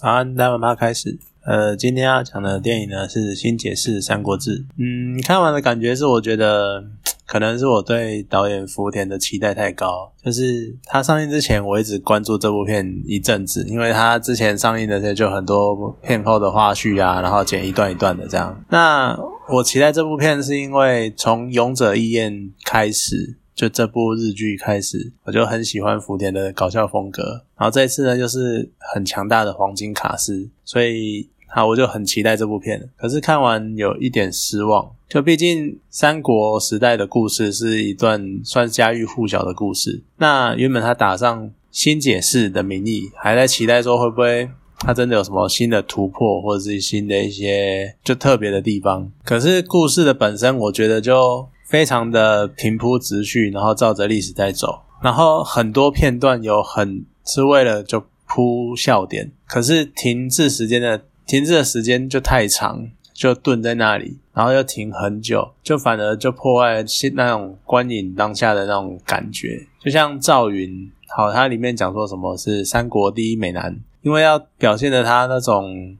早安，大家开始。呃，今天要讲的电影呢是《新解释三国志》。嗯，看完的感觉是，我觉得可能是我对导演福田的期待太高。就是他上映之前，我一直关注这部片一阵子，因为他之前上映的时候就很多片后的花絮啊，然后剪一段一段的这样。那我期待这部片是因为从《勇者义彦》开始。就这部日剧开始，我就很喜欢福田的搞笑风格。然后这一次呢，就是很强大的黄金卡司，所以好，我就很期待这部片。可是看完有一点失望，就毕竟三国时代的故事是一段算家喻户晓的故事。那原本他打上新解释的名义，还在期待说会不会他真的有什么新的突破，或者是新的一些就特别的地方。可是故事的本身，我觉得就。非常的平铺直叙，然后照着历史在走，然后很多片段有很是为了就铺笑点，可是停滞时间的停滞的时间就太长，就顿在那里，然后又停很久，就反而就破坏了那种观影当下的那种感觉。就像赵云，好，他里面讲说什么是三国第一美男，因为要表现的他那种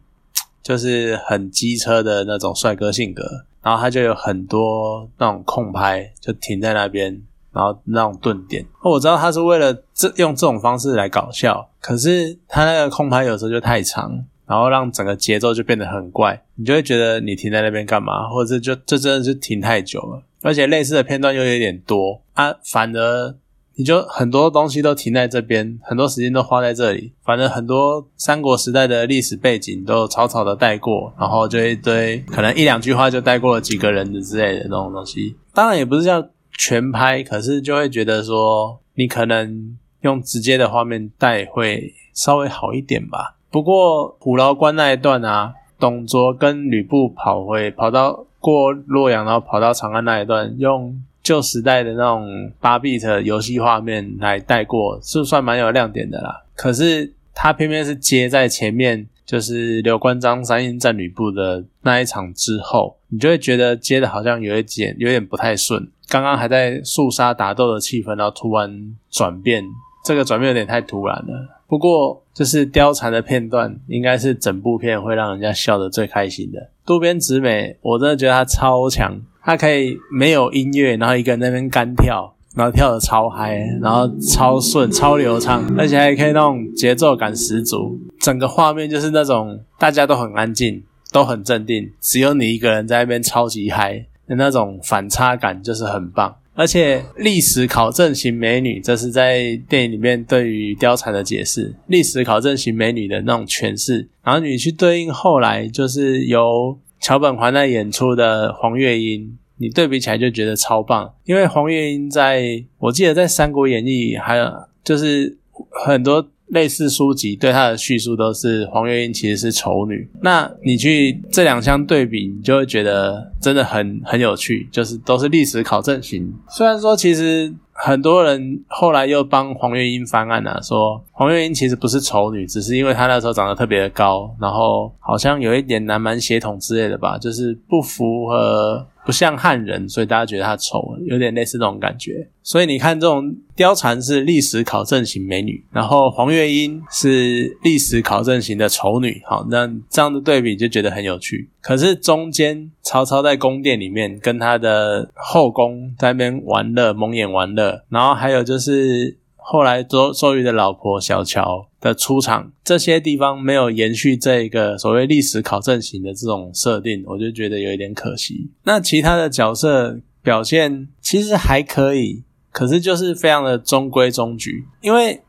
就是很机车的那种帅哥性格。然后他就有很多那种空拍，就停在那边，然后那种顿点。我知道他是为了这用这种方式来搞笑，可是他那个空拍有时候就太长，然后让整个节奏就变得很怪，你就会觉得你停在那边干嘛？或者就这真的是停太久了，而且类似的片段又有点多啊，反而。你就很多东西都停在这边，很多时间都花在这里。反正很多三国时代的历史背景都草草的带过，然后就一堆可能一两句话就带过了几个人的之类的那种东西。当然也不是叫全拍，可是就会觉得说你可能用直接的画面带会稍微好一点吧。不过虎牢关那一段啊，董卓跟吕布跑回跑到过洛阳，然后跑到长安那一段用。旧时代的那种八 bit 游戏画面来带过，是算蛮有亮点的啦。可是它偏偏是接在前面，就是刘关张三英战吕布的那一场之后，你就会觉得接的好像有一点有点不太顺。刚刚还在肃杀打斗的气氛，然后突然转变，这个转变有点太突然了。不过就是貂蝉的片段，应该是整部片会让人家笑得最开心的。渡边直美，我真的觉得她超强。她可以没有音乐，然后一个人那边干跳，然后跳的超嗨，然后超顺、超流畅，而且还可以那种节奏感十足。整个画面就是那种大家都很安静，都很镇定，只有你一个人在那边超级嗨的那种反差感，就是很棒。而且历史考证型美女，这是在电影里面对于貂蝉的解释，历史考证型美女的那种诠释。然后你去对应后来就是由。桥本环奈演出的黄月英，你对比起来就觉得超棒，因为黄月英在我记得在《三国演义》还有就是很多类似书籍对她的叙述都是黄月英其实是丑女，那你去这两相对比，你就会觉得真的很很有趣，就是都是历史考证型，虽然说其实。很多人后来又帮黄月英翻案了，说黄月英其实不是丑女，只是因为她那时候长得特别的高，然后好像有一点南蛮血统之类的吧，就是不符合。不像汉人，所以大家觉得她丑，有点类似那种感觉。所以你看，这种貂蝉是历史考证型美女，然后黄月英是历史考证型的丑女。好，那这样的对比就觉得很有趣。可是中间曹操在宫殿里面跟他的后宫在那边玩乐、蒙眼玩乐，然后还有就是。后来周周瑜的老婆小乔的出场，这些地方没有延续这一个所谓历史考证型的这种设定，我就觉得有一点可惜。那其他的角色表现其实还可以，可是就是非常的中规中矩，因为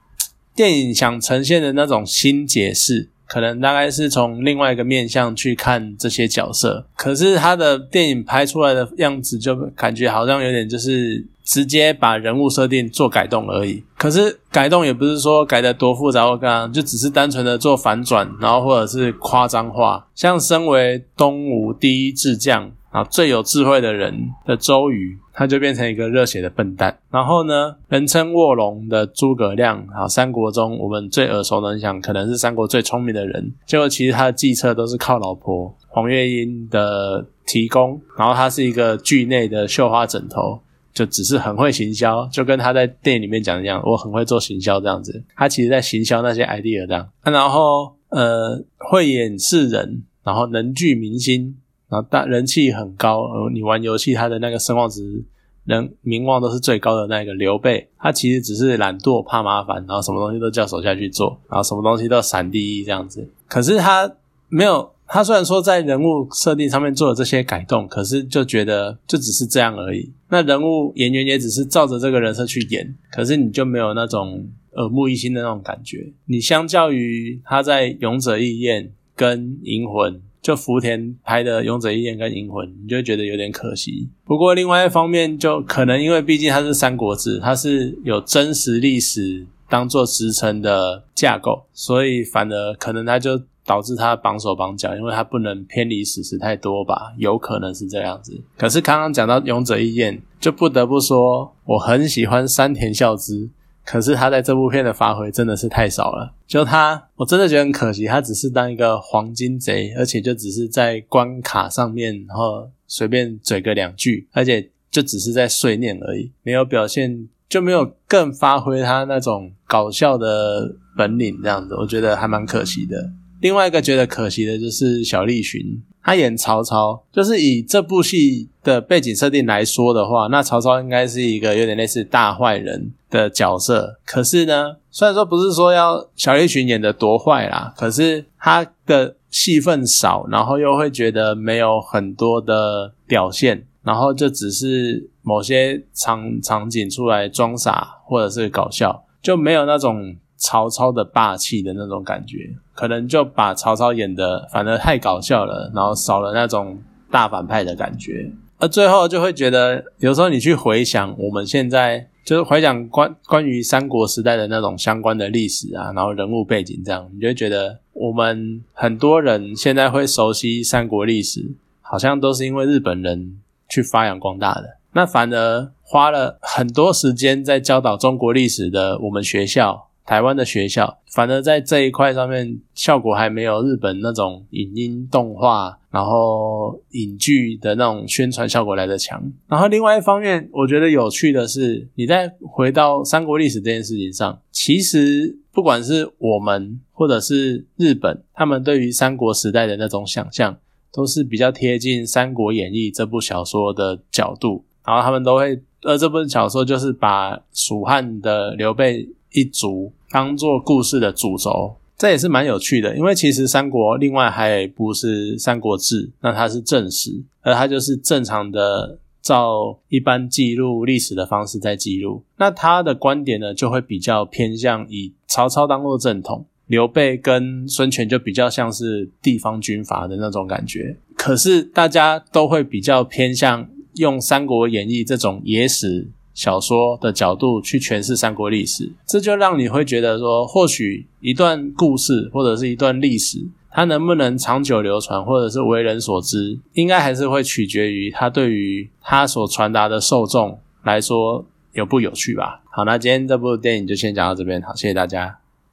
电影想呈现的那种新解释。可能大概是从另外一个面向去看这些角色，可是他的电影拍出来的样子就感觉好像有点就是直接把人物设定做改动而已。可是改动也不是说改的多复杂或干嘛，就只是单纯的做反转，然后或者是夸张化。像身为东吴第一智将。啊，最有智慧的人的周瑜，他就变成一个热血的笨蛋。然后呢，人称卧龙的诸葛亮，啊，三国中我们最耳熟能详，可能是三国最聪明的人。结果其实他的计策都是靠老婆黄月英的提供。然后他是一个剧内的绣花枕头，就只是很会行销，就跟他在电影里面讲一样，我很会做行销这样子。他其实在行销那些 idea 这样。然后呃会演示人，然后能聚民心，然后大人气很高。呃，你玩游戏，他的那个声望值、人名望都是最高的那个刘备，他其实只是懒惰、怕麻烦，然后什么东西都叫手下去做，然后什么东西都闪第一这样子。可是他没有。他虽然说在人物设定上面做了这些改动，可是就觉得就只是这样而已。那人物演员也只是照着这个人设去演，可是你就没有那种耳目一新的那种感觉。你相较于他在《勇者义彦》跟《银魂》，就福田拍的《勇者义彦》跟《银魂》，你就觉得有点可惜。不过另外一方面，就可能因为毕竟它是《三国志》，它是有真实历史当做支撑的架构，所以反而可能他就。导致他绑手绑脚，因为他不能偏离史实太多吧，有可能是这样子。可是刚刚讲到勇者义彦，就不得不说我很喜欢山田孝之，可是他在这部片的发挥真的是太少了。就他，我真的觉得很可惜，他只是当一个黄金贼，而且就只是在关卡上面，然后随便嘴个两句，而且就只是在碎念而已，没有表现，就没有更发挥他那种搞笑的本领，这样子，我觉得还蛮可惜的。另外一个觉得可惜的就是小栗旬，他演曹操，就是以这部戏的背景设定来说的话，那曹操应该是一个有点类似大坏人的角色。可是呢，虽然说不是说要小栗旬演的多坏啦，可是他的戏份少，然后又会觉得没有很多的表现，然后就只是某些场场景出来装傻或者是搞笑，就没有那种。曹操的霸气的那种感觉，可能就把曹操演的反而太搞笑了，然后少了那种大反派的感觉。而最后就会觉得，有时候你去回想我们现在，就是回想关关于三国时代的那种相关的历史啊，然后人物背景这样，你就会觉得我们很多人现在会熟悉三国历史，好像都是因为日本人去发扬光大的。那反而花了很多时间在教导中国历史的我们学校。台湾的学校，反而在这一块上面效果还没有日本那种影音动画，然后影剧的那种宣传效果来的强。然后另外一方面，我觉得有趣的是，你在回到三国历史这件事情上，其实不管是我们或者是日本，他们对于三国时代的那种想象，都是比较贴近《三国演义》这部小说的角度。然后他们都会，呃，这部小说就是把蜀汉的刘备一族。当做故事的主轴，这也是蛮有趣的。因为其实三国另外还有一部是《三国志》，那它是正史，而它就是正常的照一般记录历史的方式在记录。那他的观点呢，就会比较偏向以曹操当做正统，刘备跟孙权就比较像是地方军阀的那种感觉。可是大家都会比较偏向用《三国演义》这种野史。小说的角度去诠释三国历史，这就让你会觉得说，或许一段故事或者是一段历史，它能不能长久流传，或者是为人所知，应该还是会取决于它对于它所传达的受众来说有不有趣吧。好，那今天这部电影就先讲到这边，好，谢谢大家。